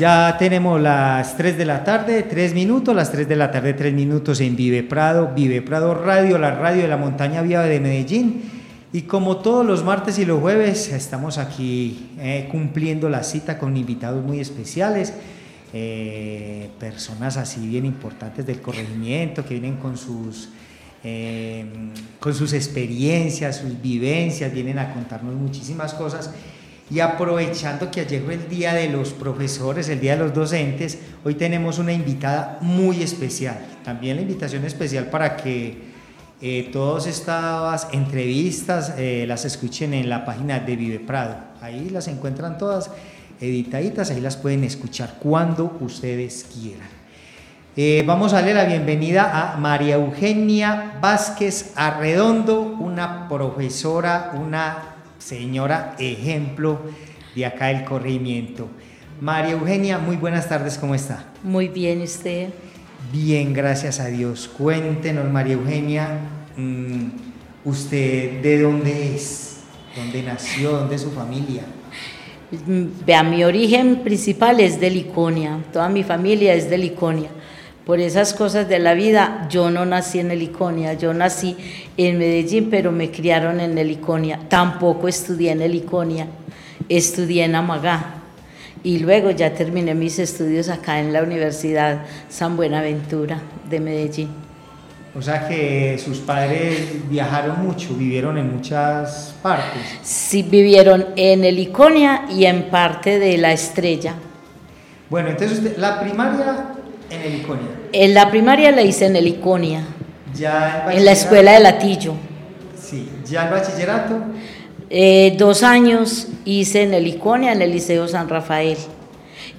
ya tenemos las 3 de la tarde, 3 minutos, las 3 de la tarde, 3 minutos en Vive Prado, Vive Prado Radio, la radio de la montaña viva de Medellín. Y como todos los martes y los jueves, estamos aquí eh, cumpliendo la cita con invitados muy especiales, eh, personas así bien importantes del corregimiento que vienen con sus, eh, con sus experiencias, sus vivencias, vienen a contarnos muchísimas cosas. Y aprovechando que ayer fue el Día de los Profesores, el Día de los Docentes, hoy tenemos una invitada muy especial. También la invitación especial para que eh, todas estas entrevistas eh, las escuchen en la página de Vive Prado. Ahí las encuentran todas editaditas, ahí las pueden escuchar cuando ustedes quieran. Eh, vamos a darle la bienvenida a María Eugenia Vázquez Arredondo, una profesora, una señora ejemplo de acá del corrimiento. María Eugenia, muy buenas tardes, ¿cómo está? Muy bien, usted. Bien, gracias a Dios. Cuéntenos, María Eugenia, mm, ¿usted de dónde es? ¿Dónde nació? ¿Dónde es su familia? Vea, mi origen principal es de Liconia, toda mi familia es de Liconia por esas cosas de la vida, yo no nací en Heliconia, yo nací en Medellín, pero me criaron en Heliconia. Tampoco estudié en Heliconia, estudié en Amagá. Y luego ya terminé mis estudios acá en la Universidad San Buenaventura de Medellín. O sea que sus padres viajaron mucho, vivieron en muchas partes. Sí, vivieron en Heliconia y en parte de La Estrella. Bueno, entonces la primaria en Heliconia. En la primaria la hice en Heliconia. Ya en la escuela de Latillo. Sí, ya el bachillerato. Eh, dos años hice en Heliconia, en el Liceo San Rafael.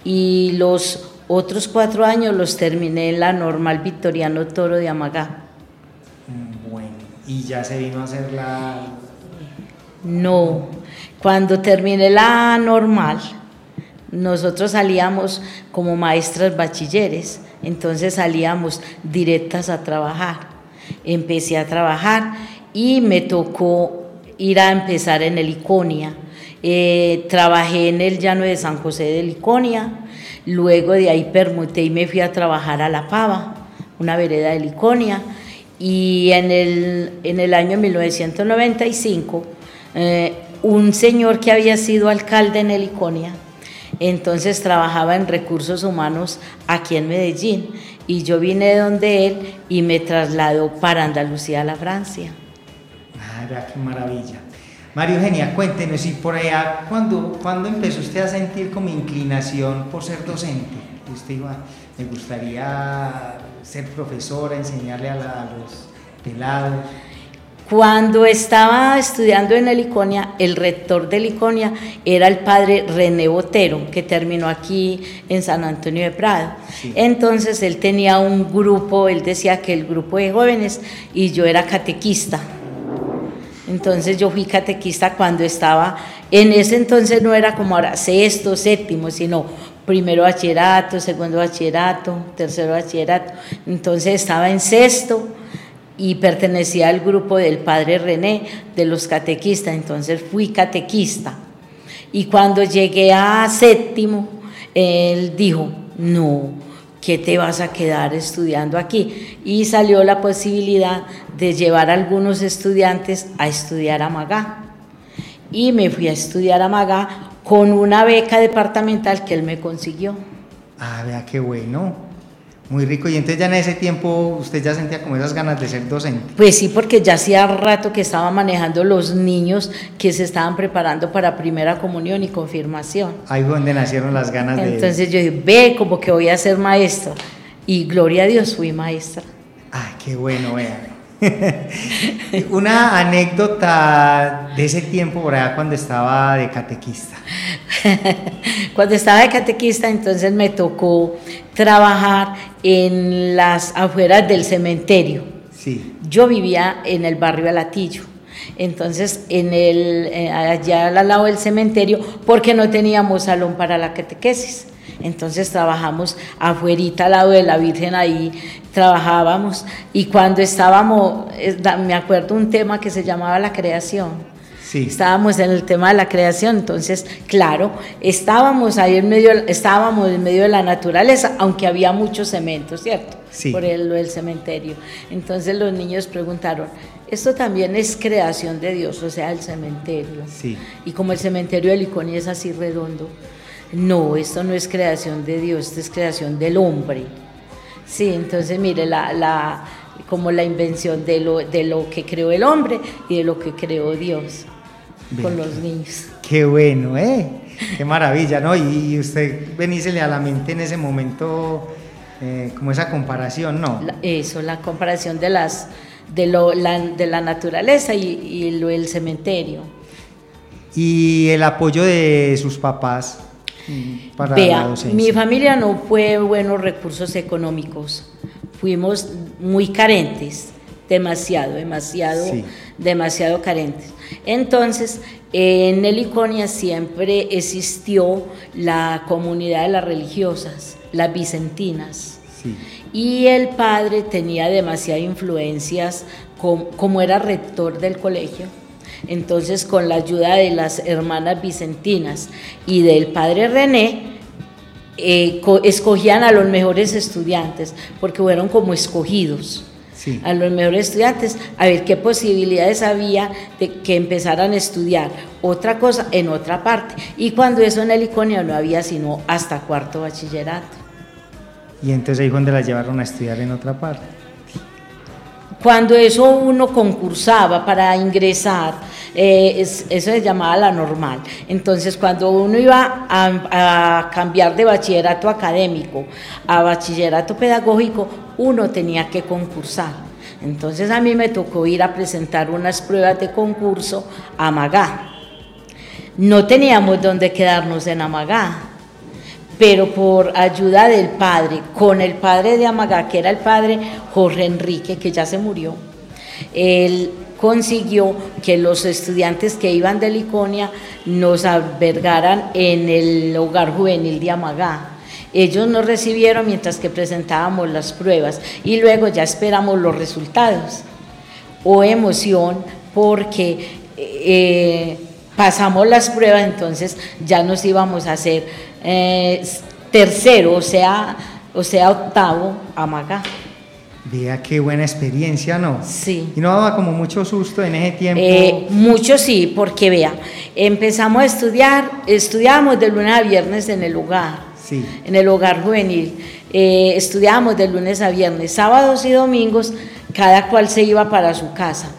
Y los otros cuatro años los terminé en la normal Victoriano Toro de Amagá. Mm, bueno, ¿y ya se vino a hacer la...? No, cuando terminé la normal, nosotros salíamos como maestras bachilleres, entonces salíamos directas a trabajar. Empecé a trabajar y me tocó ir a empezar en el Iconia. Eh, trabajé en el llano de San José de Liconia, luego de ahí permuté y me fui a trabajar a La Pava, una vereda de Liconia, y en el, en el año 1995 eh, un señor que había sido alcalde en el Iconia entonces trabajaba en recursos humanos aquí en Medellín y yo vine donde él y me trasladó para Andalucía, a la Francia. Ah, qué maravilla. María Eugenia, cuéntenos, y por allá, ¿cuándo, empezó usted a sentir como inclinación por ser docente? Usted iba, me gustaría ser profesora, enseñarle a los pelados. Cuando estaba estudiando en Heliconia, el rector de Heliconia era el padre René Botero, que terminó aquí en San Antonio de Prado. Entonces él tenía un grupo, él decía que el grupo de jóvenes y yo era catequista. Entonces yo fui catequista cuando estaba, en ese entonces no era como ahora sexto, séptimo, sino primero bachillerato, segundo bachillerato, tercero bachillerato. Entonces estaba en sexto y pertenecía al grupo del padre René de los catequistas, entonces fui catequista. Y cuando llegué a séptimo, él dijo, no, ¿qué te vas a quedar estudiando aquí? Y salió la posibilidad de llevar a algunos estudiantes a estudiar a Magá. Y me fui a estudiar a Magá con una beca departamental que él me consiguió. Ah, vea qué bueno. Muy rico. Y entonces ya en ese tiempo usted ya sentía como esas ganas de ser docente. Pues sí, porque ya hacía rato que estaba manejando los niños que se estaban preparando para primera comunión y confirmación. Ahí fue donde nacieron las ganas de... Entonces yo dije, ve, como que voy a ser maestra. Y gloria a Dios, fui maestra. Ay, qué bueno, vean. Una anécdota de ese tiempo por allá cuando estaba de catequista. cuando estaba de catequista, entonces me tocó trabajar en las afueras del cementerio. Sí. Yo vivía en el barrio Alatillo. Entonces, en el, eh, allá al lado del cementerio, porque no teníamos salón para la catequesis. Entonces trabajamos afuerita al lado de la Virgen, ahí trabajábamos. Y cuando estábamos, me acuerdo un tema que se llamaba la creación. Estábamos en el tema de la creación, entonces, claro, estábamos ahí en medio, estábamos en medio de la naturaleza, aunque había mucho cemento, ¿cierto? Por el, el cementerio. Entonces los niños preguntaron, esto también es creación de Dios, o sea, el cementerio. Sí. Y como el cementerio de Liconia es así redondo, no, esto no es creación de Dios, esto es creación del hombre. Sí, entonces mire, la, la, como la invención de lo, de lo que creó el hombre y de lo que creó Dios con los niños. Qué bueno, ¿eh? Qué maravilla, ¿no? Y usted venísele a la mente en ese momento eh, como esa comparación, ¿no? eso, la comparación de las de, lo, la, de la naturaleza y, y lo, el cementerio. Y el apoyo de sus papás para Vea, mi familia no fue buenos recursos económicos, fuimos muy carentes, demasiado, demasiado, demasiado carentes. Entonces, en Heliconia siempre existió la comunidad de las religiosas, las vicentinas. Y el padre tenía demasiadas influencias, como, era rector del colegio. Entonces, con la ayuda de las hermanas vicentinas y del padre René, eh, escogían a los mejores estudiantes, porque fueron como escogidos a los mejores estudiantes, a ver qué posibilidades había de que empezaran a estudiar otra cosa en otra parte. Y cuando eso en el Iconia no había sino hasta cuarto bachillerato. Y entonces ahí cuando la llevaron a estudiar en otra parte. Cuando eso uno concursaba para ingresar, eh, eso se llamaba la normal. Entonces, cuando uno iba a, cambiar de bachillerato académico a bachillerato pedagógico, uno tenía que concursar. Entonces a mí me tocó ir a presentar unas pruebas de concurso a Magá. No teníamos dónde quedarnos en Amagá, pero por ayuda del padre, con el padre de Amagá, que era el padre Jorge Enrique, que ya se murió, él consiguió que los estudiantes que iban de Liconia nos albergaran en el hogar juvenil de Amagá. Ellos nos recibieron mientras que presentábamos las pruebas y luego ya esperamos los resultados. O emoción porque eh, pasamos las pruebas, entonces ya nos íbamos a hacer eh, tercero, o sea, o sea, octavo a Magá. Vea qué buena experiencia, ¿no? Sí. ¿Y no daba como mucho susto en ese tiempo? Eh, mucho sí, porque vea, empezamos a estudiar, estudiamos de lunes a viernes en el lugar en el hogar juvenil. Eh, estudiábamos de lunes a viernes, sábados y domingos, cada cual se iba para su casa.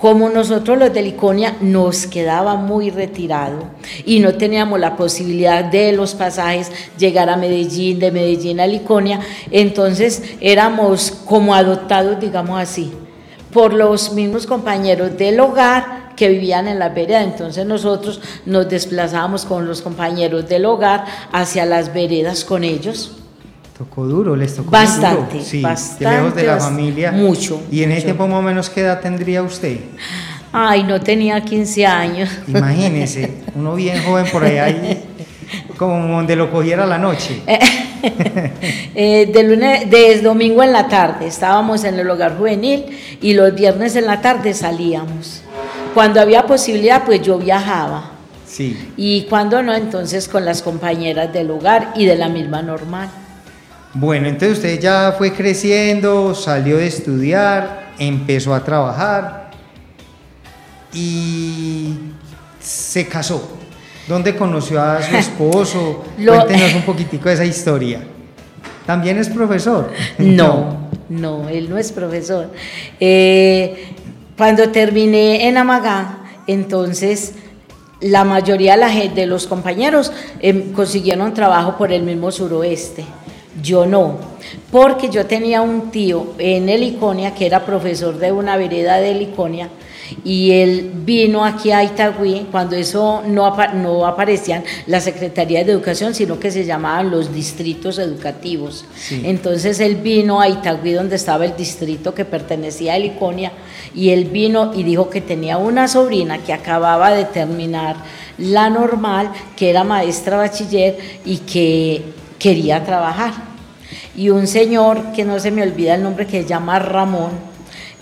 Como nosotros los de Liconia nos quedaba muy retirado y no teníamos la posibilidad de los pasajes llegar a Medellín, de Medellín a Liconia, entonces éramos como adoptados, digamos así, por los mismos compañeros del hogar que vivían en la vereda. Entonces nosotros nos desplazábamos con los compañeros del hogar hacia las veredas con ellos. Tocó duro, les tocó bastante, duro. Sí, bastante, lejos de la familia. Mucho. ¿Y en ese tiempo más o menos qué edad tendría usted? Ay, no tenía 15 años. Imagínese, uno bien joven por ahí, como donde lo cogiera la noche. eh, de lunes, de domingo en la tarde estábamos en el hogar juvenil y los viernes en la tarde salíamos. Cuando había posibilidad, pues yo viajaba. Sí. Y cuando no, entonces con las compañeras del hogar y de la misma normal. Bueno, entonces usted ya fue creciendo, salió de estudiar, empezó a trabajar y se casó. ¿Dónde conoció a su esposo? Cuéntenos un poquitico de esa historia. ¿También es profesor? No, no, él no es profesor. Eh, cuando terminé en Amagá, entonces la mayoría de los compañeros em, consiguieron trabajo por el mismo suroeste. Yo no, porque yo tenía un tío en Heliconia que era profesor de una vereda de Heliconia y él vino aquí a Itagüí cuando eso no, no aparecían la Secretaría de Educación, sino que se llamaban los distritos educativos. Entonces él vino a Itagüí donde estaba el distrito que pertenecía a Heliconia y él vino y dijo que tenía una sobrina que acababa de terminar la normal, que era maestra bachiller y que quería trabajar. Y un señor que no se me olvida el nombre que se llama Ramón,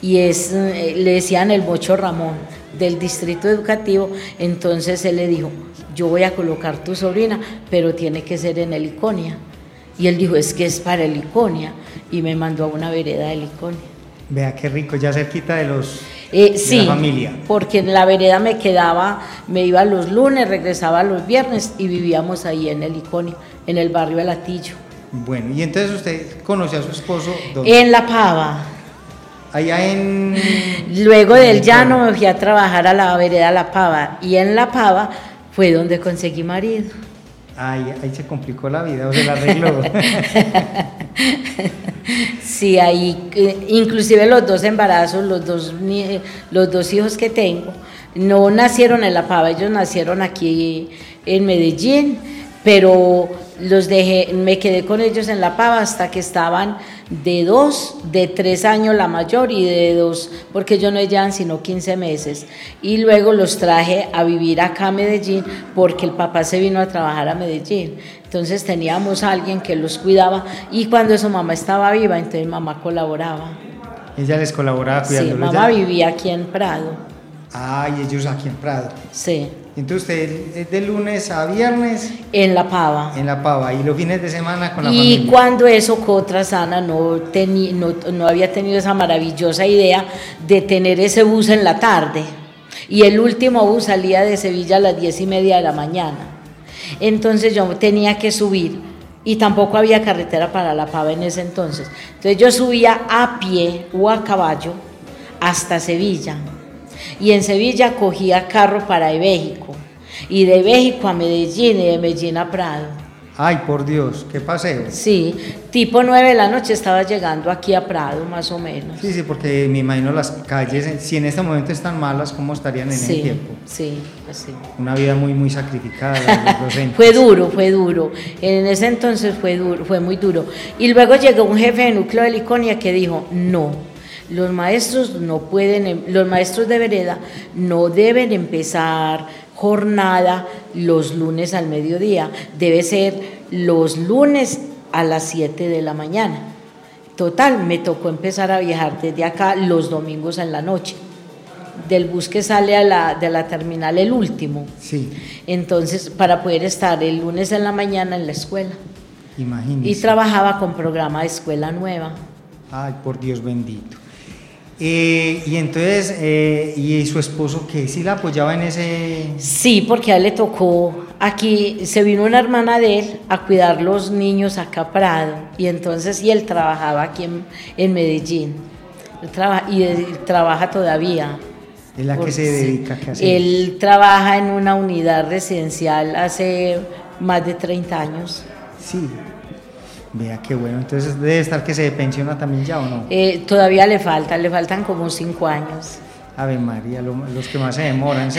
y es, eh, le decían el Mocho Ramón, del distrito educativo, entonces él le dijo, yo voy a colocar tu sobrina, pero tiene que ser en el Iconia. Y él dijo, es que es para el Iconia, y me mandó a una vereda del Iconia. Vea qué rico, ya cerquita de los eh, sí, familia. porque en la vereda me quedaba, me iba los lunes, regresaba los viernes y vivíamos ahí en el Iconia, en el barrio de Latillo. Bueno, y entonces usted conoció a su esposo En La Pava. Allá en... Luego del llano me fui a trabajar a la vereda La Pava y en La Pava fue donde conseguí marido. Ay, ahí se complicó la vida o se la arregló. sí, ahí, inclusive los dos embarazos, los dos, los dos hijos que tengo, no nacieron en La Pava, ellos nacieron aquí en Medellín, pero los dejé, me quedé con ellos en La Pava hasta que estaban de dos, de tres años la mayor y de dos, porque ellos no llevan sino 15 meses. Y luego los traje a vivir acá a Medellín porque el papá se vino a trabajar a Medellín. Entonces teníamos a alguien que los cuidaba y cuando su mamá estaba viva, entonces mamá colaboraba. Ella les colaboraba cuidándolos. Sí, mamá vivía aquí en Prado. Ah, y ellos aquí en Prado. Sí. Entonces usted es de lunes a viernes. En La Pava. En La Pava. Y los fines de semana con la familia. Y cuando eso, Cotra Sana no, no, no había tenido esa maravillosa idea de tener ese bus en la tarde. Y el último bus salía de Sevilla a las diez y media de la mañana. Entonces yo tenía que subir y tampoco había carretera para La Pava en ese entonces. Entonces yo subía a pie o a caballo hasta Sevilla y en Sevilla cogía carro para México y de México a Medellín y de Medellín a Prado. Ay, por Dios, qué paseo. Sí, tipo 9 de la noche estaba llegando aquí a Prado, más o menos. Sí, sí, porque me imagino las calles, si en este momento están malas, ¿cómo estarían en ese tiempo? Sí, pues sí. Una vida muy, muy sacrificada. fue duro, fue duro. En ese entonces fue duro, fue muy duro. Y luego llegó un jefe de núcleo de Liconia que dijo, no, los maestros no pueden, em, los maestros de vereda no deben empezar jornada los lunes al mediodía, debe ser los lunes a las 7 de la mañana. Total, me tocó empezar a viajar desde acá los domingos en la noche. Del bus que sale a la, de la terminal el último. Sí. Entonces, para poder estar el lunes en la mañana en la escuela. Imagínese. Y trabajaba con programa de escuela nueva. Ay, por Dios bendito. Eh, y entonces, eh, ¿y su esposo que sí la apoyaba en ese...? Sí, porque a él le tocó, aquí se vino una hermana de él a cuidar los niños acá a Prado, y entonces, y él trabajaba aquí en, Medellín, y él trabaja todavía. ¿Es la que se dedica a qué Él trabaja en una unidad residencial hace más de 30 años. Sí, Vea qué bueno, entonces debe estar que se pensiona también ya o no. Eh, todavía le falta, le faltan como cinco años. Ave María, los que más se demoran,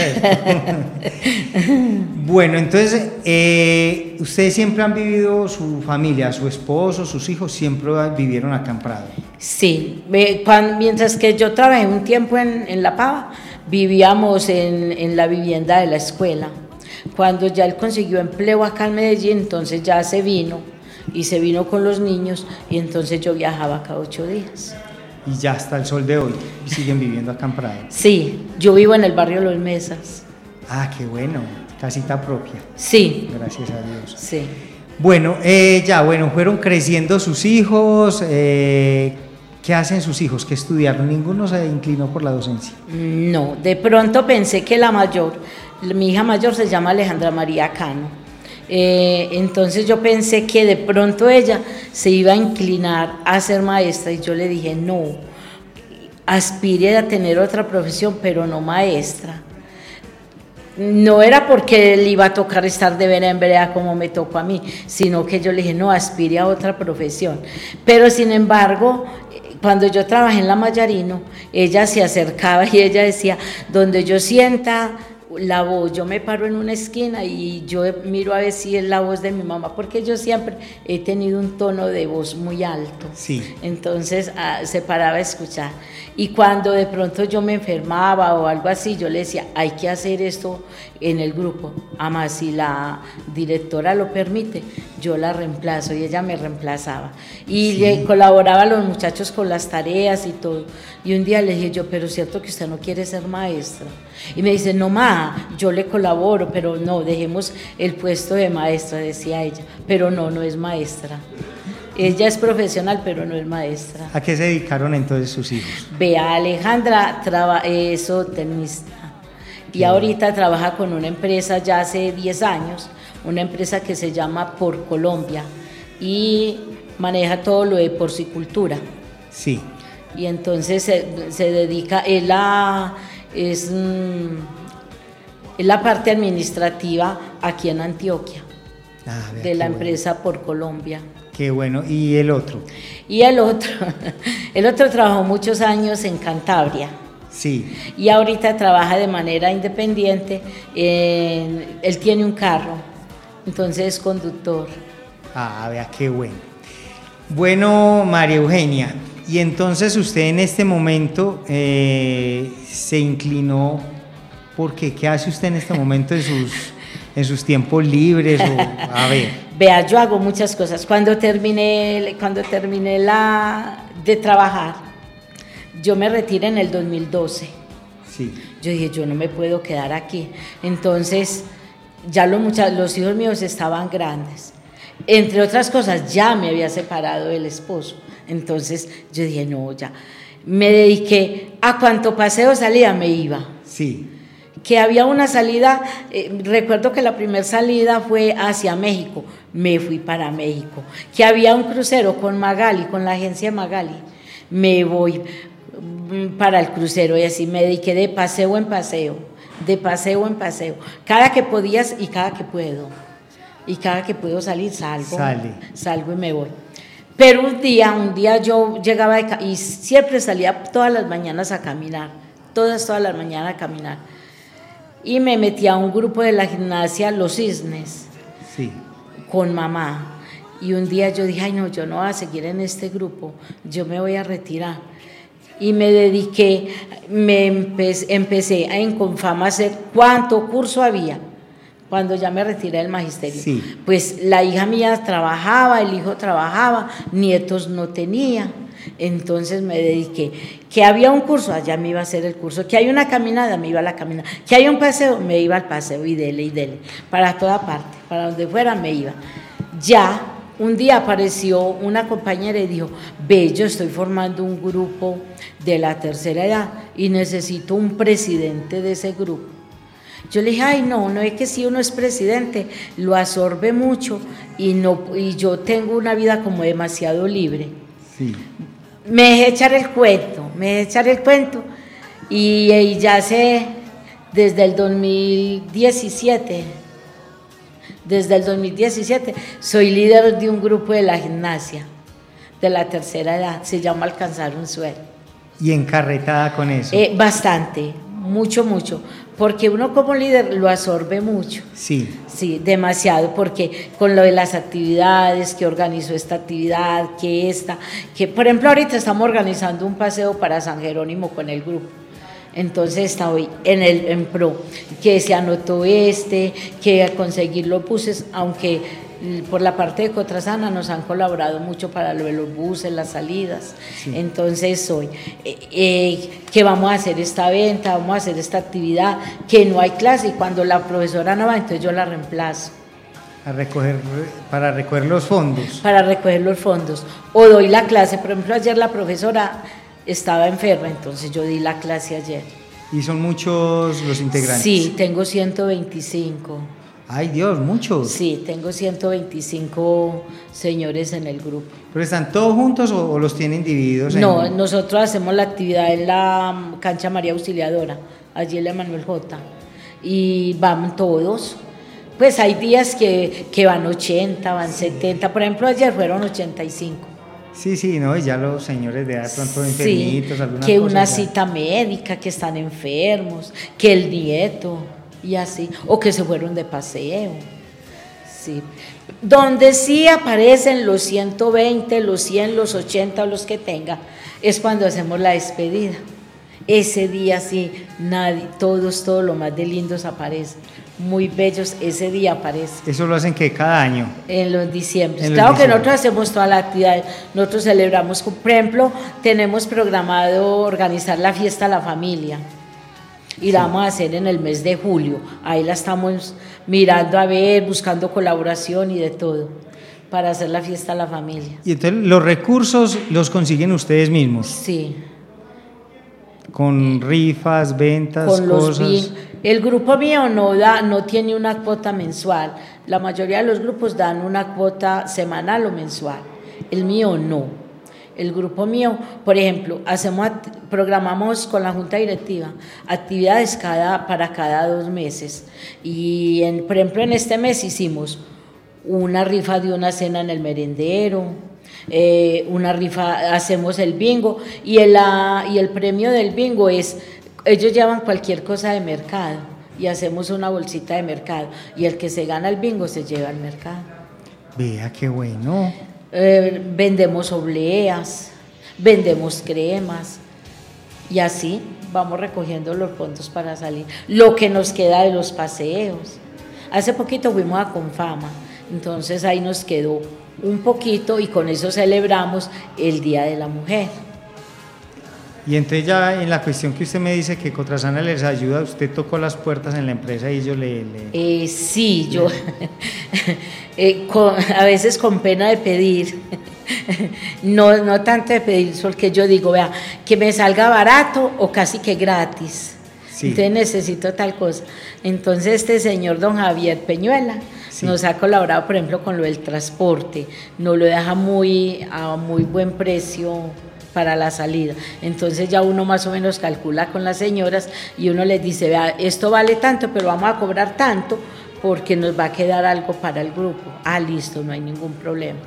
bueno, entonces, eh, ustedes siempre han vivido, su familia, su esposo, sus hijos, siempre vivieron acá en Prado. Sí, mientras que yo trabajé un tiempo en, en La Pava, vivíamos en, en la vivienda de la escuela. Cuando ya él consiguió empleo acá en Medellín, entonces ya se vino y se vino con los niños y entonces yo viajaba cada ocho días. Y ya hasta el sol de hoy siguen viviendo acá en Prado. Sí, yo vivo en el barrio Los Mesas. Ah, qué bueno, casita propia. Sí. Gracias a Dios. Sí. Bueno, eh, ya, bueno, fueron creciendo sus hijos. Eh, ¿Qué hacen sus hijos? ¿Qué estudiaron? ¿Ninguno se inclinó por la docencia? No, de pronto pensé que la mayor, mi hija mayor se llama Alejandra María Cano eh, entonces yo pensé que de pronto ella se iba a inclinar a ser maestra y yo le dije, no, aspire a tener otra profesión, pero no maestra. No era porque le iba a tocar estar de vera en vereda como me tocó a mí, sino que yo le dije, no, aspire a otra profesión. Pero sin embargo, cuando yo trabajé en la Mayarino, ella se acercaba y ella decía, donde yo sienta la voz, yo me paro en una esquina y yo miro a ver si es la voz de mi mamá, porque yo siempre he tenido un tono de voz muy alto. Sí. Entonces ah, se paraba a escuchar. Y cuando de pronto yo me enfermaba o algo así, yo le decía, hay que hacer esto en el grupo. Además, si la directora lo permite, yo la reemplazo y ella me reemplazaba. Y le colaboraba a los muchachos con las tareas y todo. Y un día le dije yo, pero es cierto que usted no quiere ser maestra. Y me dice, no, ma, yo le colaboro, pero no, dejemos el puesto de maestra, decía ella. Pero no, no es maestra. Ella es profesional, pero no es maestra. ¿A qué se dedicaron entonces sus hijos? Vea, Alejandra es tenista y ahorita trabaja con una empresa ya hace 10 años, una empresa que se llama Por Colombia y maneja todo lo de porcicultura. Sí. Y entonces se, dedica, es la, es, mm, es la parte administrativa aquí en Antioquia, ah, de la empresa Por Colombia. Qué bueno. ¿Y el otro? Y el otro, el otro trabajó muchos años en Cantabria. Sí. Y ahorita trabaja de manera independiente. él tiene un carro, entonces es conductor. Ah, vea, qué bueno. Bueno, María Eugenia, y entonces usted en este momento eh, se inclinó, porque ¿qué hace usted en este momento en sus, en sus tiempos libres? a ver. Vea, yo hago muchas cosas. Cuando terminé, cuando terminé la, de trabajar, yo me retiré en el 2012. Sí. Yo dije, yo no me puedo quedar aquí. Entonces, ya los, los hijos míos estaban grandes. Entre otras cosas, ya me había separado del esposo. Entonces, yo dije, no, ya. Me dediqué a cuanto paseo salía, me iba. Sí que había una salida, eh, recuerdo que la primera salida fue hacia México, me fui para México, que había un crucero con Magali, con la agencia Magali, me voy mm, para el crucero y así me dediqué de paseo en paseo, de paseo en paseo, cada que podías y cada que puedo, y cada que puedo salir salgo, salgo y me voy. Pero un día, un día yo llegaba y siempre salía todas las mañanas a caminar, todas, todas las mañanas a caminar y me metí a un grupo de la gimnasia Los Cisnes sí. con mamá. Y un día yo dije, ay no, yo no voy a seguir en este grupo, yo me voy a retirar. Y me dediqué, me empecé, a Confama a hacer cuánto curso había cuando ya me retiré del magisterio. Sí. Pues la hija mía trabajaba, el hijo trabajaba, nietos no tenía. Entonces me dediqué. Que había un curso, allá me iba a hacer el curso. Que hay una caminada, me iba a la caminada. Que hay un paseo, me iba al paseo y dele y dele. Para toda parte, para donde fuera me iba. Ya un día apareció una compañera y dijo, ve, yo estoy formando un grupo de la tercera edad y necesito un presidente de ese grupo. Yo le dije, ay, no, no es que si uno es presidente, lo absorbe mucho y, no, y yo tengo una vida como demasiado libre. Sí me dejé echar el cuento, me dejé echar el cuento y, ya sé, desde el 2017, desde el 2017, soy líder de un grupo de la gimnasia de la tercera edad, se llama Alcanzar un Sueño. ¿Y encarretada con eso? Eh, bastante, mucho, mucho, porque uno como líder lo absorbe mucho. Sí. Sí, demasiado, porque con lo de las actividades, que organizó esta actividad, que esta, que por ejemplo ahorita estamos organizando un paseo para San Jerónimo con el grupo. Entonces está hoy en el en pro, que se anotó este, que a conseguir los buses, aunque por la parte de Cotrasana nos han colaborado mucho para lo de los buses, las salidas. Entonces hoy, eh, eh, que vamos a hacer esta venta, vamos a hacer esta actividad, que no hay clase y cuando la profesora no va, entonces yo la reemplazo. A recoger, para recoger los fondos. Para recoger los fondos. O doy la clase, por ejemplo, ayer la profesora estaba enferma, entonces yo di la clase ayer. ¿Y son muchos los integrantes? Sí, tengo 125. Ay Dios, muchos. Sí, tengo 125 señores en el grupo. ¿Pero están todos juntos o, los tienen divididos? No, nosotros hacemos la actividad en la cancha María Auxiliadora, allí en la Manuel J. Y van todos. Pues hay días que, van 80, van 70. Por ejemplo, ayer fueron 85. Sí, sí, no, y ya los señores de edad pronto enfermitos, sí, Que una cita médica, que están enfermos, que el nieto y así, o que se fueron de paseo. Sí. Donde sí aparecen los 120, los 100, los 80, los que tenga, es cuando hacemos la despedida. Ese día sí, nadie, todos, todos lo más de lindos aparecen. Muy bellos, ese día aparece. ¿Eso lo hacen que cada año? En los diciembre. Claro que nosotros hacemos toda la actividad. Nosotros celebramos, por ejemplo, tenemos programado organizar la fiesta a la familia. Y la vamos a hacer en el mes de julio. Ahí la estamos mirando a ver, buscando colaboración y de todo para hacer la fiesta a la familia. ¿Y entonces los recursos los consiguen ustedes mismos? Sí. Con rifas, ventas, con cosas. el grupo mío no da, no tiene una cuota mensual. La mayoría de los grupos dan una cuota semanal o mensual. El mío no. El grupo mío, por ejemplo, hacemos programamos con la junta directiva actividades cada para cada dos meses y en, por ejemplo en este mes hicimos una rifa de una cena en el merendero, eh, una rifa, hacemos el bingo y el, y el premio del bingo es, ellos llevan cualquier cosa de mercado y hacemos una bolsita de mercado y el que se gana el bingo se lleva al mercado. Vea qué bueno. Eh, vendemos obleas, vendemos cremas y así vamos recogiendo los fondos para salir. Lo que nos queda de los paseos. Hace poquito fuimos a Confama entonces ahí nos quedó un poquito y con eso celebramos el Día de la Mujer. Y entonces ya en la cuestión que usted me dice que Cotrasana les ayuda, usted tocó las puertas en la empresa y ellos le... Eh, sí, yo eh, a veces con pena de pedir, no, no tanto de pedir, porque yo digo, vea, que me salga barato o casi que gratis. Entonces necesito tal cosa. Entonces este señor don Javier Peñuela, nos ha colaborado, por ejemplo, con lo del transporte, nos lo deja muy, a muy buen precio para la salida. Entonces ya uno más o menos calcula con las señoras y uno les dice, vea, esto vale tanto, pero vamos a cobrar tanto porque nos va a quedar algo para el grupo. Ah, listo, no hay ningún problema.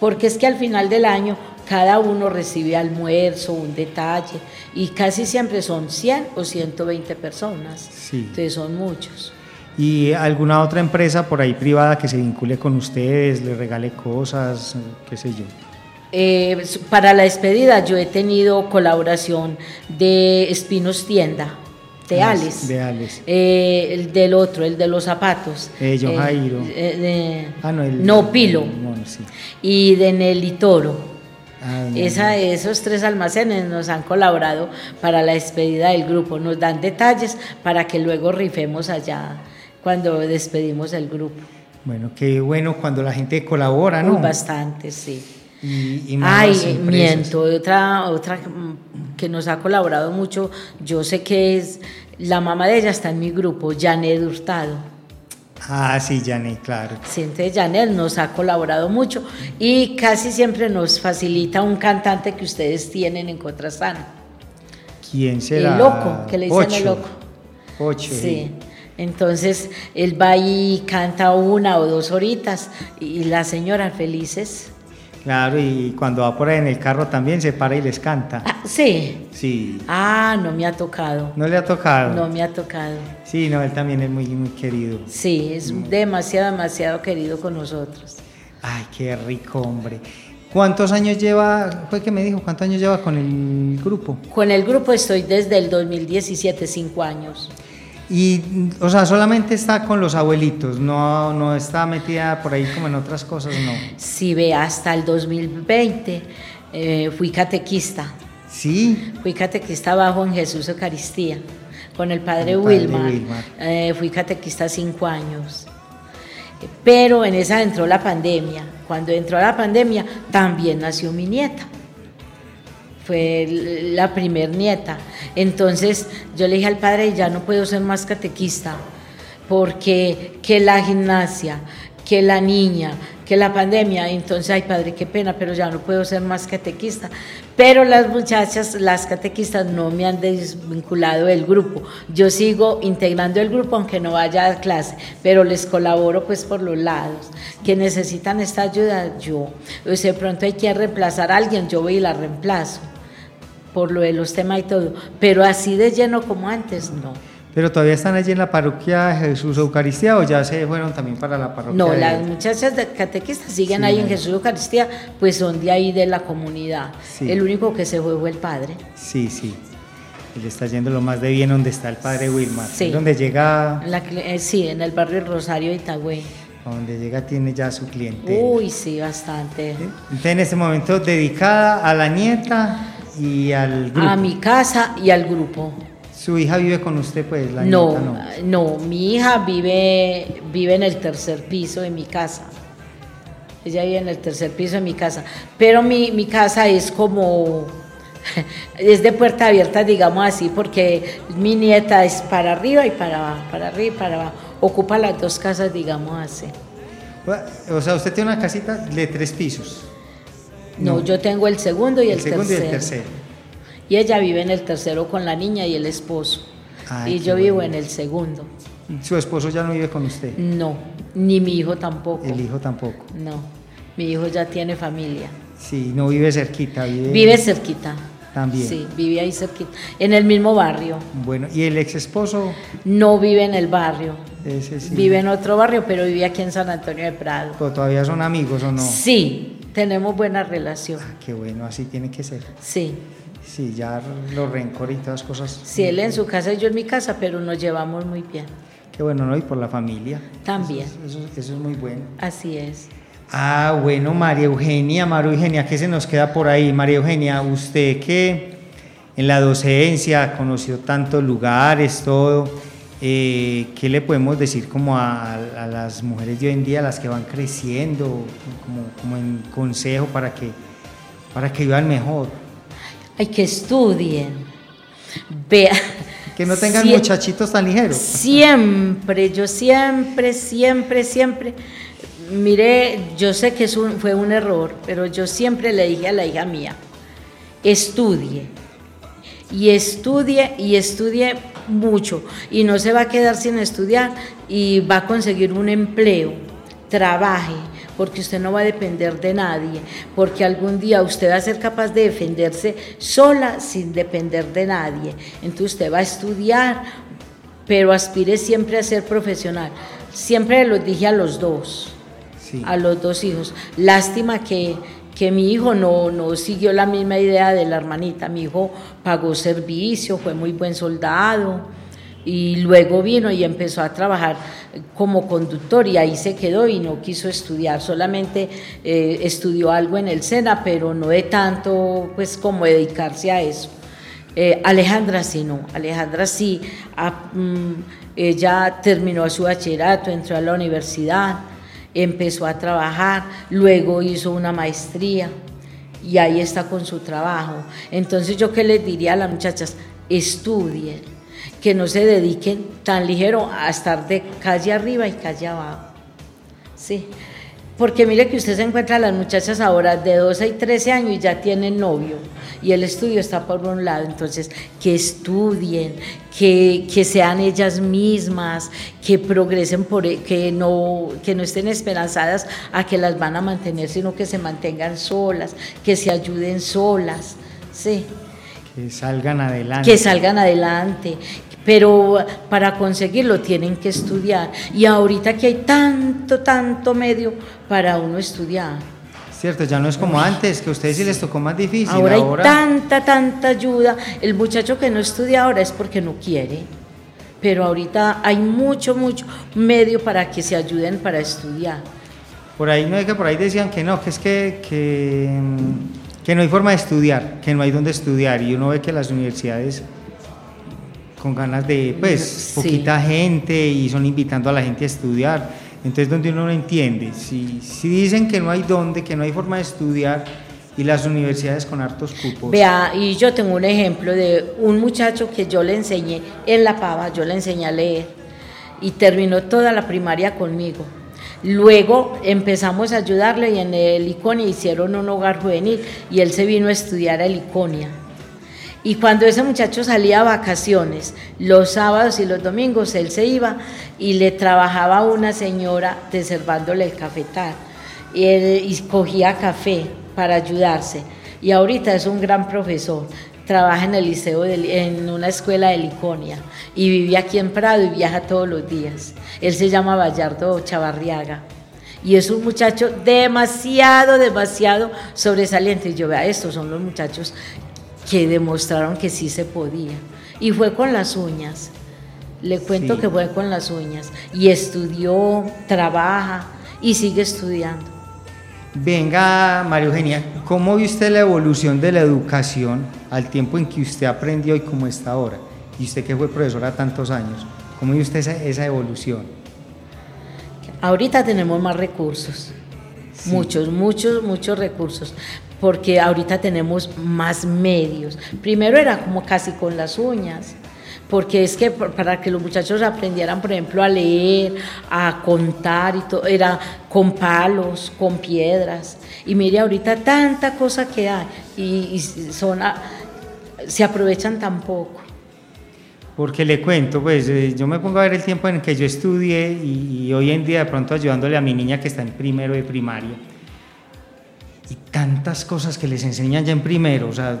Porque es que al final del año cada uno recibe almuerzo, un detalle, y casi siempre son 100 o 120 personas. Entonces son muchos y alguna otra empresa por ahí privada que se vincule con ustedes, le regale cosas, qué sé yo. Eh, para la despedida yo he tenido colaboración de Espinos Tienda, de ah, Alex. De Alex. Eh, el del otro, el de los zapatos. Eh, Jairo. Eh, ah, no, el, no, Pilo. sí. Y de Nelly Toro. Ah, Esa, esos tres almacenes nos han colaborado para la despedida del grupo, nos dan detalles para que luego rifemos allá cuando despedimos el grupo. Bueno, qué bueno cuando la gente colabora, ¿no? bastante, sí. Y, Ay, miento, otra, otra que nos ha colaborado mucho, yo sé que es, la mamá de ella está en mi grupo, Janet Hurtado. Ah, sí, Janet, claro. Sí, entonces Janet nos ha colaborado mucho y casi siempre nos facilita un cantante que ustedes tienen en Contrasana. ¿Quién será? El loco, que le dicen el loco. Ocho. Sí. Entonces él va y canta una o dos horitas y las señoras felices. Claro, y cuando va por ahí en el carro también se para y les canta. Ah, sí. Sí. Ah, no me ha tocado. ¿No le ha tocado? No me ha tocado. Sí, no, él también es muy, muy querido. Sí, es demasiado, demasiado querido con nosotros. Ay, qué rico, hombre. ¿Cuántos años lleva, fue que me dijo, cuántos años lleva con el grupo? Con el grupo estoy desde el 2017, cinco años. Y, o sea, solamente está con los abuelitos, no, no está metida por ahí como en otras cosas, no. Sí, ve, hasta el 2020 eh, fui catequista. Sí. Fui catequista bajo en Jesús Eucaristía, con el padre, Wilmar. Eh, fui catequista cinco años. Pero en esa entró la pandemia. Cuando entró la pandemia, también nació mi nieta fue la primer nieta. Entonces yo le dije al padre, ya no puedo ser más catequista, porque que la gimnasia, que la niña, que la pandemia, entonces, ay padre, qué pena, pero ya no puedo ser más catequista. Pero las muchachas, las catequistas, no me han desvinculado del grupo. Yo sigo integrando el grupo, aunque no vaya a clase, pero les colaboro pues por los lados. Que necesitan esta ayuda, yo. O sea, de pronto hay que reemplazar a alguien, yo voy y la reemplazo por lo de los temas y todo, pero así de lleno como antes, no. ¿Pero todavía están allí en la parroquia Jesús Eucaristía o ya se fueron también para la parroquia? No, las muchachas de catequistas siguen ahí en Jesús Eucaristía, pues son de ahí de la comunidad. El único que se fue fue el padre. Sí, sí. que le está yendo lo más de bien donde está el padre Wilmar. Sí. Donde llega... Eh, sí, en el barrio Rosario Itagüe. Donde llega tiene ya su cliente. Uy, sí, bastante. Entonces en este momento dedicada a la nieta y al grupo. A mi casa y al grupo. ¿Su hija vive con usted, pues? La no, no, no, mi hija vive, vive en el tercer piso de mi casa. Ella vive en el tercer piso de mi casa. Pero mi, mi casa es como es de puerta abierta, digamos así, porque mi nieta es para arriba y para abajo, para arriba y para abajo. Ocupa las dos casas, digamos así. O sea, usted tiene una casita de tres pisos. No, yo tengo el segundo y el, segundo Y el tercero. Y ella vive en el tercero con la niña y el esposo. y yo vivo en el segundo. ¿Su esposo ya no vive con usted? No, ni mi hijo tampoco. El hijo tampoco. No, mi hijo ya tiene familia. Sí, no vive cerquita. Vive, vive cerquita. También. Sí, vive ahí cerquita, en el mismo barrio. Bueno, ¿y el ex esposo? No vive en el barrio. Ese sí. Vive en otro barrio, pero vive aquí en San Antonio de Prado. ¿Pero todavía son amigos o no? Sí, tenemos buena relación. Ah, qué bueno, así tiene que ser. Sí. Sí, ya los rencor y todas las cosas. Sí, él en su casa y yo en mi casa, pero nos llevamos muy bien. Qué bueno, ¿no? Y por la familia. También. Eso, es muy bueno. Así es. Ah, bueno, María Eugenia, María Eugenia, ¿qué se nos queda por ahí? María Eugenia, usted que en la docencia conoció tantos lugares, todo, eh, ¿qué le podemos decir como a, las mujeres de hoy en día, las que van creciendo, como, en consejo para que, para que vivan mejor? Hay que estudien, vean. Que no tengan muchachitos tan ligeros. Siempre, yo siempre, siempre, siempre mire, yo sé que fue un error, pero yo siempre le dije a la hija mía, estudie, y estudie, y estudie mucho, y no se va a quedar sin estudiar, y va a conseguir un empleo, trabaje, porque usted no va a depender de nadie, porque algún día usted va a ser capaz de defenderse sola sin depender de nadie. Entonces usted va a estudiar, pero aspire siempre a ser profesional. Siempre lo dije a los dos a los dos hijos. Lástima que, que mi hijo no, no, siguió la misma idea de la hermanita. Mi hijo pagó servicio, fue muy buen soldado y luego vino y empezó a trabajar como conductor y ahí se quedó y no quiso estudiar, solamente eh, estudió algo en el SENA, pero no de tanto pues como dedicarse a eso. Eh, Alejandra sí no, Alejandra sí, ah, mm, ella terminó su bachillerato, entró a la universidad, empezó a trabajar, luego hizo una maestría y ahí está con su trabajo. Entonces yo qué les diría a las muchachas, estudien, que no se dediquen tan ligero a estar de calle arriba y calle abajo. Sí, porque mire que usted se encuentra a las muchachas ahora de 12 y 13 años y ya tienen novio y el estudio está por un lado, entonces que estudien, que, que sean ellas mismas, que progresen, por, e, que, no, que no estén esperanzadas a que las van a mantener, sino que se mantengan solas, que se ayuden solas, sí. Que salgan adelante. Que salgan adelante, pero para conseguirlo tienen que estudiar. Y ahorita que hay tanto, tanto medio para uno estudiar. Cierto, ya no es como antes, que a ustedes sí les tocó más difícil. Ahora, hay tanta, tanta ayuda. El muchacho que no estudia ahora es porque no quiere. Pero ahorita hay mucho, mucho medio para que se ayuden para estudiar. Por ahí no es que por ahí decían que no, que es que, que, que no hay forma de estudiar, que no hay donde estudiar. Y uno ve que las universidades con ganas de, pues, poquita gente y son invitando a la gente a estudiar. Entonces, donde uno no entiende, si, si dicen que no hay dónde, que no hay forma de estudiar y las universidades con hartos cupos. Vea, y yo tengo un ejemplo de un muchacho que yo le enseñé en La Pava, yo le enseñé a leer y terminó toda la primaria conmigo. Luego empezamos a ayudarle y en el Iconia hicieron un hogar juvenil y él se vino a estudiar el Iconia y cuando ese muchacho salía a vacaciones, los sábados y los domingos, él se iba y le trabajaba a una señora reservándole el cafetal. Y, él, cogía café para ayudarse. Y ahorita es un gran profesor. Trabaja en el liceo, en una escuela de Liconia. Y vive aquí en Prado y viaja todos los días. Él se llama Bayardo Chavarriaga. Y es un muchacho demasiado, demasiado sobresaliente. Y yo vea, estos son los muchachos que demostraron que sí se podía. Y fue con las uñas. Le cuento que fue con las uñas. Y estudió, trabaja y sigue estudiando. Venga, María Eugenia, ¿cómo vio usted la evolución de la educación al tiempo en que usted aprendió y cómo está ahora? Y usted que fue profesora tantos años, ¿cómo vio usted esa, evolución? Ahorita tenemos más recursos, muchos, muchos, muchos recursos, porque ahorita tenemos más medios. Primero era como casi con las uñas, porque es que para que los muchachos aprendieran, por ejemplo, a leer, a contar y todo, era con palos, con piedras. Y mire ahorita tanta cosa que hay y, son, se aprovechan tan poco. Porque le cuento, pues eh, yo me pongo a ver el tiempo en que yo estudié y, hoy en día de pronto ayudándole a mi niña que está en primero de primaria. Y tantas cosas que les enseñan ya en primero, o sea,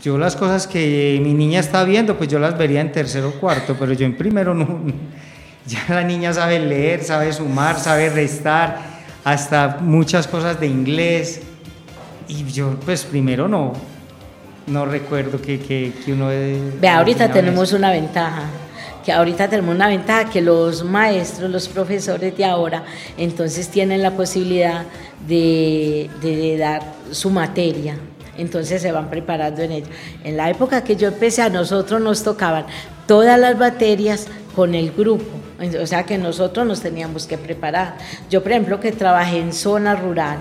yo las cosas que mi niña está viendo, pues yo las vería en tercero o cuarto, pero yo en primero no. Ya la niña sabe leer, sabe sumar, sabe restar, hasta muchas cosas de inglés. Y yo, pues primero no, no recuerdo que, que, que uno... Ve, ahorita tenemos una ventaja, que ahorita tenemos una ventaja que los maestros, los profesores de ahora, entonces tienen la posibilidad de, dar su materia, entonces se van preparando en ello. En la época que yo empecé, a nosotros nos tocaban todas las materias con el grupo, o sea que nosotros nos teníamos que preparar. Yo, por ejemplo, que trabajé en zona rural,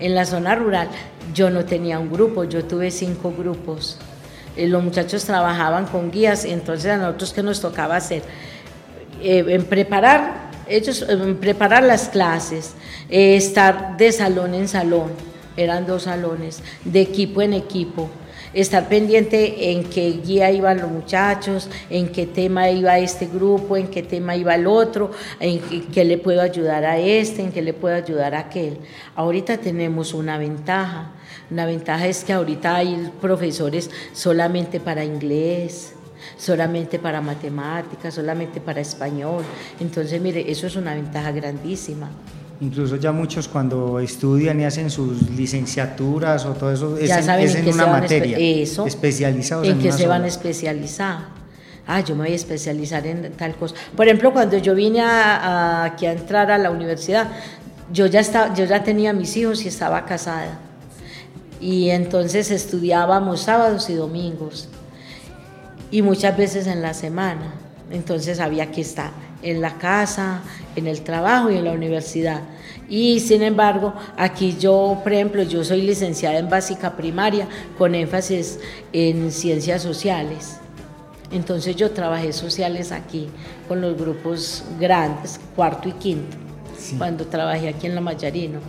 en la zona rural yo no tenía un grupo, yo tuve cinco grupos. Eh, los muchachos trabajaban con guías, entonces a nosotros que nos tocaba hacer, eh, en preparar, ellos, preparar las clases, eh, estar de salón en salón, eran dos salones, de equipo en equipo, estar pendiente en qué guía iban los muchachos, en qué tema iba este grupo, en qué tema iba el otro, en qué, le puedo ayudar a este, en qué le puedo ayudar a aquel. Ahorita tenemos una ventaja. Una ventaja es que ahorita hay profesores solamente para inglés, solamente para matemáticas, solamente para español. Entonces, mire, eso es una ventaja grandísima. Incluso ya muchos cuando estudian y hacen sus licenciaturas o todo eso, ya es, saben en, una materia, eso, especializados en, que se van a especializar. Ah, yo me voy a especializar en tal cosa. Por ejemplo, cuando yo vine a, aquí a entrar a la universidad, yo ya, estaba, yo ya tenía mis hijos y estaba casada. Y entonces estudiábamos sábados y domingos y muchas veces en la semana. Entonces había que estar en la casa, en el trabajo y en la universidad. Y sin embargo, aquí yo, por ejemplo, yo soy licenciada en básica primaria con énfasis en ciencias sociales. Entonces yo trabajé sociales aquí con los grupos grandes, cuarto y quinto, cuando trabajé aquí en La Mayarino.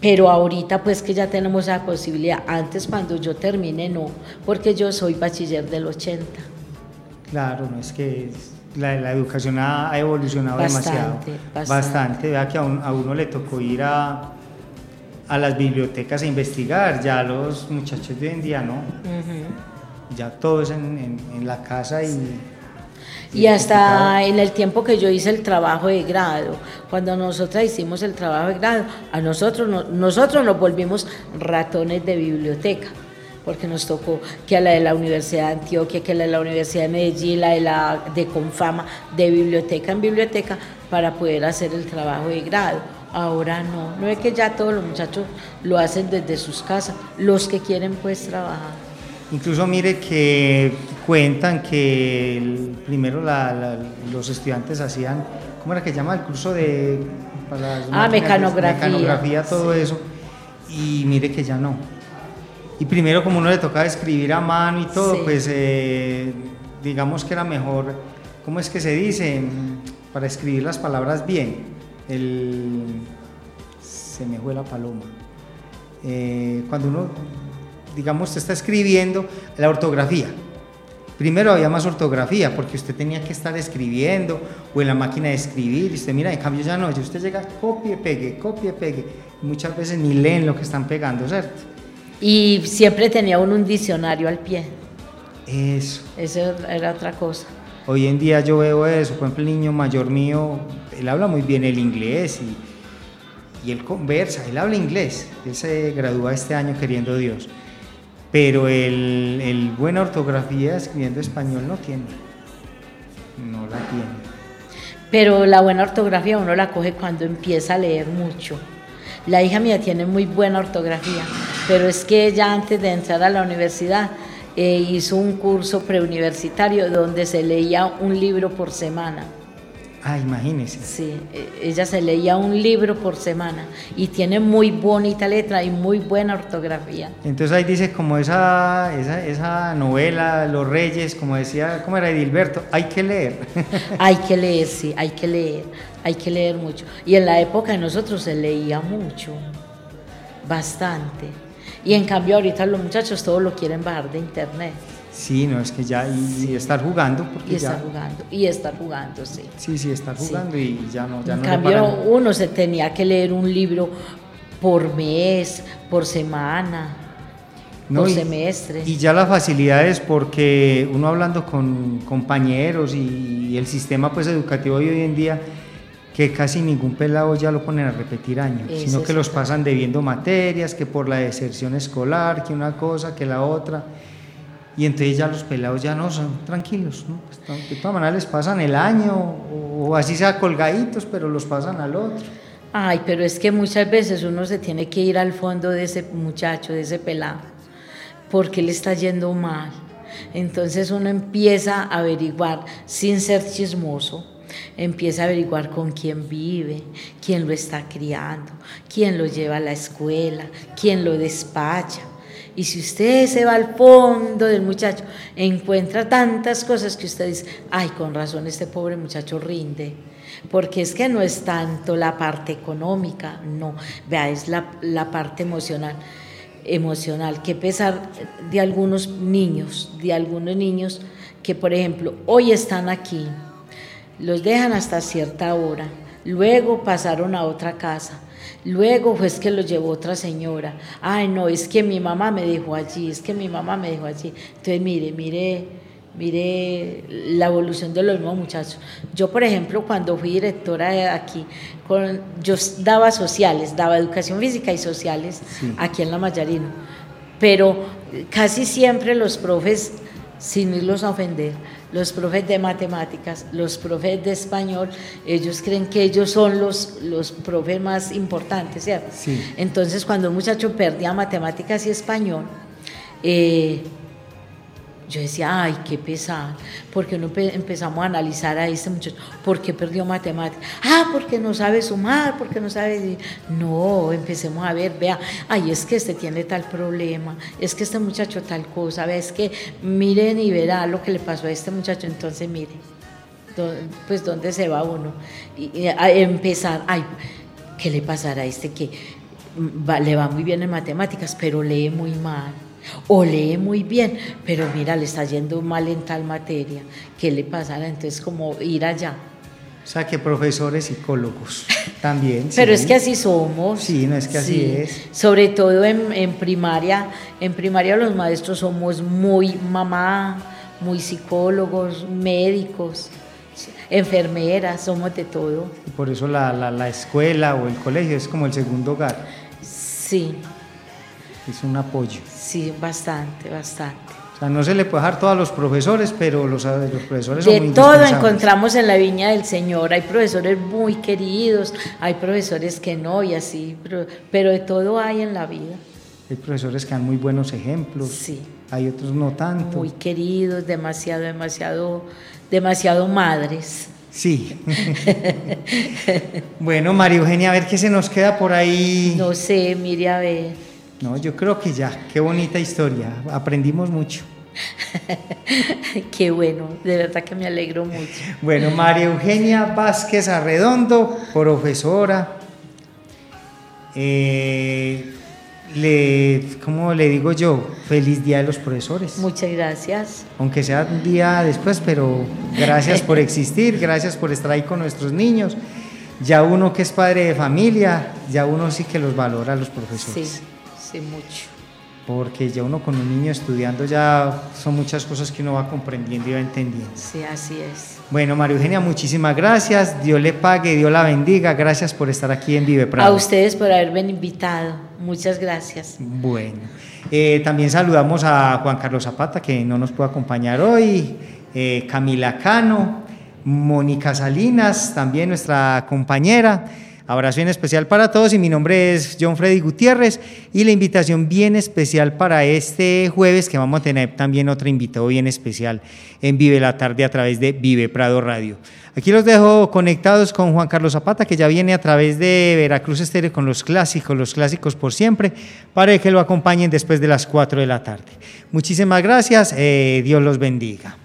Pero ahorita pues que ya tenemos la posibilidad, antes cuando yo terminé no, porque yo soy bachiller del 80. Claro, no es que la, educación ha, evolucionado demasiado. Bastante. Bastante. Vea que a, uno le tocó ir a, a, las bibliotecas a investigar, ya los muchachos de hoy en día no. Ya todo es en, en, la casa y... Y hasta en el tiempo que yo hice el trabajo de grado, cuando nosotras hicimos el trabajo de grado, a nosotros, nosotros nos volvimos ratones de biblioteca porque nos tocó que a la de la Universidad de Antioquia, que a la de la Universidad de Medellín, la de la de Confama, de biblioteca en biblioteca, para poder hacer el trabajo de grado. Ahora no, no es que ya todos los muchachos lo hacen desde sus casas, los que quieren pues trabajar. Incluso mire que cuentan que primero los estudiantes hacían, ¿cómo era que llama? El curso de... ah, mecanografía. Mecanografía, todo eso. Y mire que ya no y primero como uno le tocaba escribir a mano y todo, pues eh, digamos que era mejor, ¿cómo es que se dice? Para escribir las palabras bien. El, se me fue la paloma. Eh, cuando uno, digamos, está escribiendo la ortografía. Primero había más ortografía porque usted tenía que estar escribiendo o en la máquina de escribir y usted mira, en cambio ya no, usted llega, copie, pegue, copie, pegue. Muchas veces ni leen lo que están pegando, ¿cierto? Y siempre tenía uno un diccionario al pie. Eso. Eso era otra cosa. Hoy en día yo veo eso, por ejemplo, el niño mayor mío, él habla muy bien el inglés y, y él conversa, él habla inglés. Él se gradúa este año queriendo Dios. pero el, el buena ortografía escribiendo español no tiene. No la tiene. Pero la buena ortografía uno la coge cuando empieza a leer mucho. La hija mía tiene muy buena ortografía, pero es que ella antes de entrar a la universidad eh, hizo un curso preuniversitario donde se leía un libro por semana. Ah, imagínese. Sí, e, ella se leía un libro por semana y tiene muy bonita letra y muy buena ortografía. Entonces ahí dice como esa, esa, esa novela, Los Reyes, como decía, ¿cómo era Edilberto? Hay que leer. hay que leer, sí, hay que leer, hay que leer mucho. Y en la época de nosotros se leía mucho, bastante. Y en cambio ahorita los muchachos todos lo quieren bajar de internet. Sí, no, es que ya, y, estar jugando. Porque y estar jugando, y estar jugando, sí. Sí, sí, estar jugando y ya no. Ya en cambio, uno se tenía que leer un libro por mes, por semana, por semestre. Y ya la facilidad es porque uno hablando con compañeros y, el sistema pues educativo de hoy en día que casi ningún pelado ya lo ponen a repetir años, sino que los pasan debiendo materias, que por la deserción escolar, que una cosa, que la otra. Y entonces ya los pelados ya no son tranquilos, ¿no? Pues, de todas maneras les pasan el año o, así sea colgaditos, pero los pasan al otro. Ay, pero es que muchas veces uno se tiene que ir al fondo de ese muchacho, de ese pelado, porque le está yendo mal. Entonces uno empieza a averiguar sin ser chismoso, empieza a averiguar con quién vive, quién lo está criando, quién lo lleva a la escuela, quién lo despacha. Y si usted se va al fondo del muchacho, encuentra tantas cosas que usted dice, ay, con razón este pobre muchacho rinde. Porque es que no es tanto la parte económica, no, vea, es la, la parte emocional. Emocional, que pesar de algunos niños, de algunos niños que, por ejemplo, hoy están aquí, los dejan hasta cierta hora, luego pasaron a otra casa, Luego fue que lo llevó otra señora. Ay, no, es que mi mamá me dejó allí, es que mi mamá me dejó allí. Entonces, mire, mire, mire la evolución de los mismos muchachos. Yo, por ejemplo, cuando fui directora de aquí, con, yo daba sociales, daba educación física y sociales aquí en la Mayarino. Pero casi siempre los profes, sin irlos a ofender, los profes de matemáticas, los profes de español, ellos creen que ellos son los, los profes más importantes, ¿cierto? Sí. Entonces, cuando un muchacho perdía matemáticas y español, eh, yo decía, ay, qué pesar, porque no empezamos a analizar a este muchacho, ¿por qué perdió matemáticas? Ah, porque no sabe sumar, porque no sabe... No, empecemos a ver, vea, ay, es que este tiene tal problema, es que este muchacho tal cosa, vea, es que miren y verá lo que le pasó a este muchacho, entonces mire, pues dónde se va uno. Y, empezar, ay, ¿qué le pasará a este que le va muy bien en matemáticas, pero lee muy mal? O lee muy bien, pero mira, le está yendo mal en tal materia, ¿qué le pasará? Entonces, como ir allá. O sea, que profesores psicólogos también. Pero es que así somos. Sí, no es que así es. Sobre todo en, en, primaria, en primaria los maestros somos muy mamá, muy psicólogos, médicos, enfermeras, somos de todo. Y por eso la, la, la escuela o el colegio es como el segundo hogar. Sí. Es un apoyo. Sí, bastante, bastante. O sea, no se le puede dejar todo a los profesores, pero los, los profesores de son De todo encontramos en la viña del Señor. Hay profesores muy queridos, hay profesores que no y así, pero, pero de todo hay en la vida. Hay profesores que dan muy buenos ejemplos. Sí. Hay otros no tanto. Muy queridos, demasiado, demasiado, demasiado madres. Sí. bueno, María Eugenia, a ver qué se nos queda por ahí. No sé, mire a ver. No, yo creo que ya, qué bonita historia, aprendimos mucho. qué bueno, de verdad que me alegro mucho. Bueno, María Eugenia Vázquez Arredondo, profesora. Eh, le, ¿cómo le digo yo? Feliz Día de los Profesores. Muchas gracias. Aunque sea un día después, pero gracias por existir, gracias por estar ahí con nuestros niños. Ya uno que es padre de familia, ya uno sí que los valora a los profesores. Sí. Sí, mucho. porque ya uno con un niño estudiando ya son muchas cosas que uno va comprendiendo y va entendiendo. Sí, así es. Bueno, María Eugenia, muchísimas gracias. Dios le pague, Dios la bendiga. Gracias por estar aquí en Vive Prado. A ustedes por haberme invitado. Muchas gracias. Bueno, eh, también saludamos a Juan Carlos Zapata, que no nos puede acompañar hoy, eh, Camila Cano, Mónica Salinas, también nuestra compañera. Abrazo bien especial para todos y mi nombre es John Freddy Gutiérrez y la invitación bien especial para este jueves que vamos a tener también otro invitado bien especial en Vive la Tarde a través de Vive Prado Radio. Aquí los dejo conectados con Juan Carlos Zapata que ya viene a través de Veracruz Estéreo con los clásicos, los clásicos por siempre, para que lo acompañen después de las 4 de la tarde. Muchísimas gracias, eh, Dios los bendiga.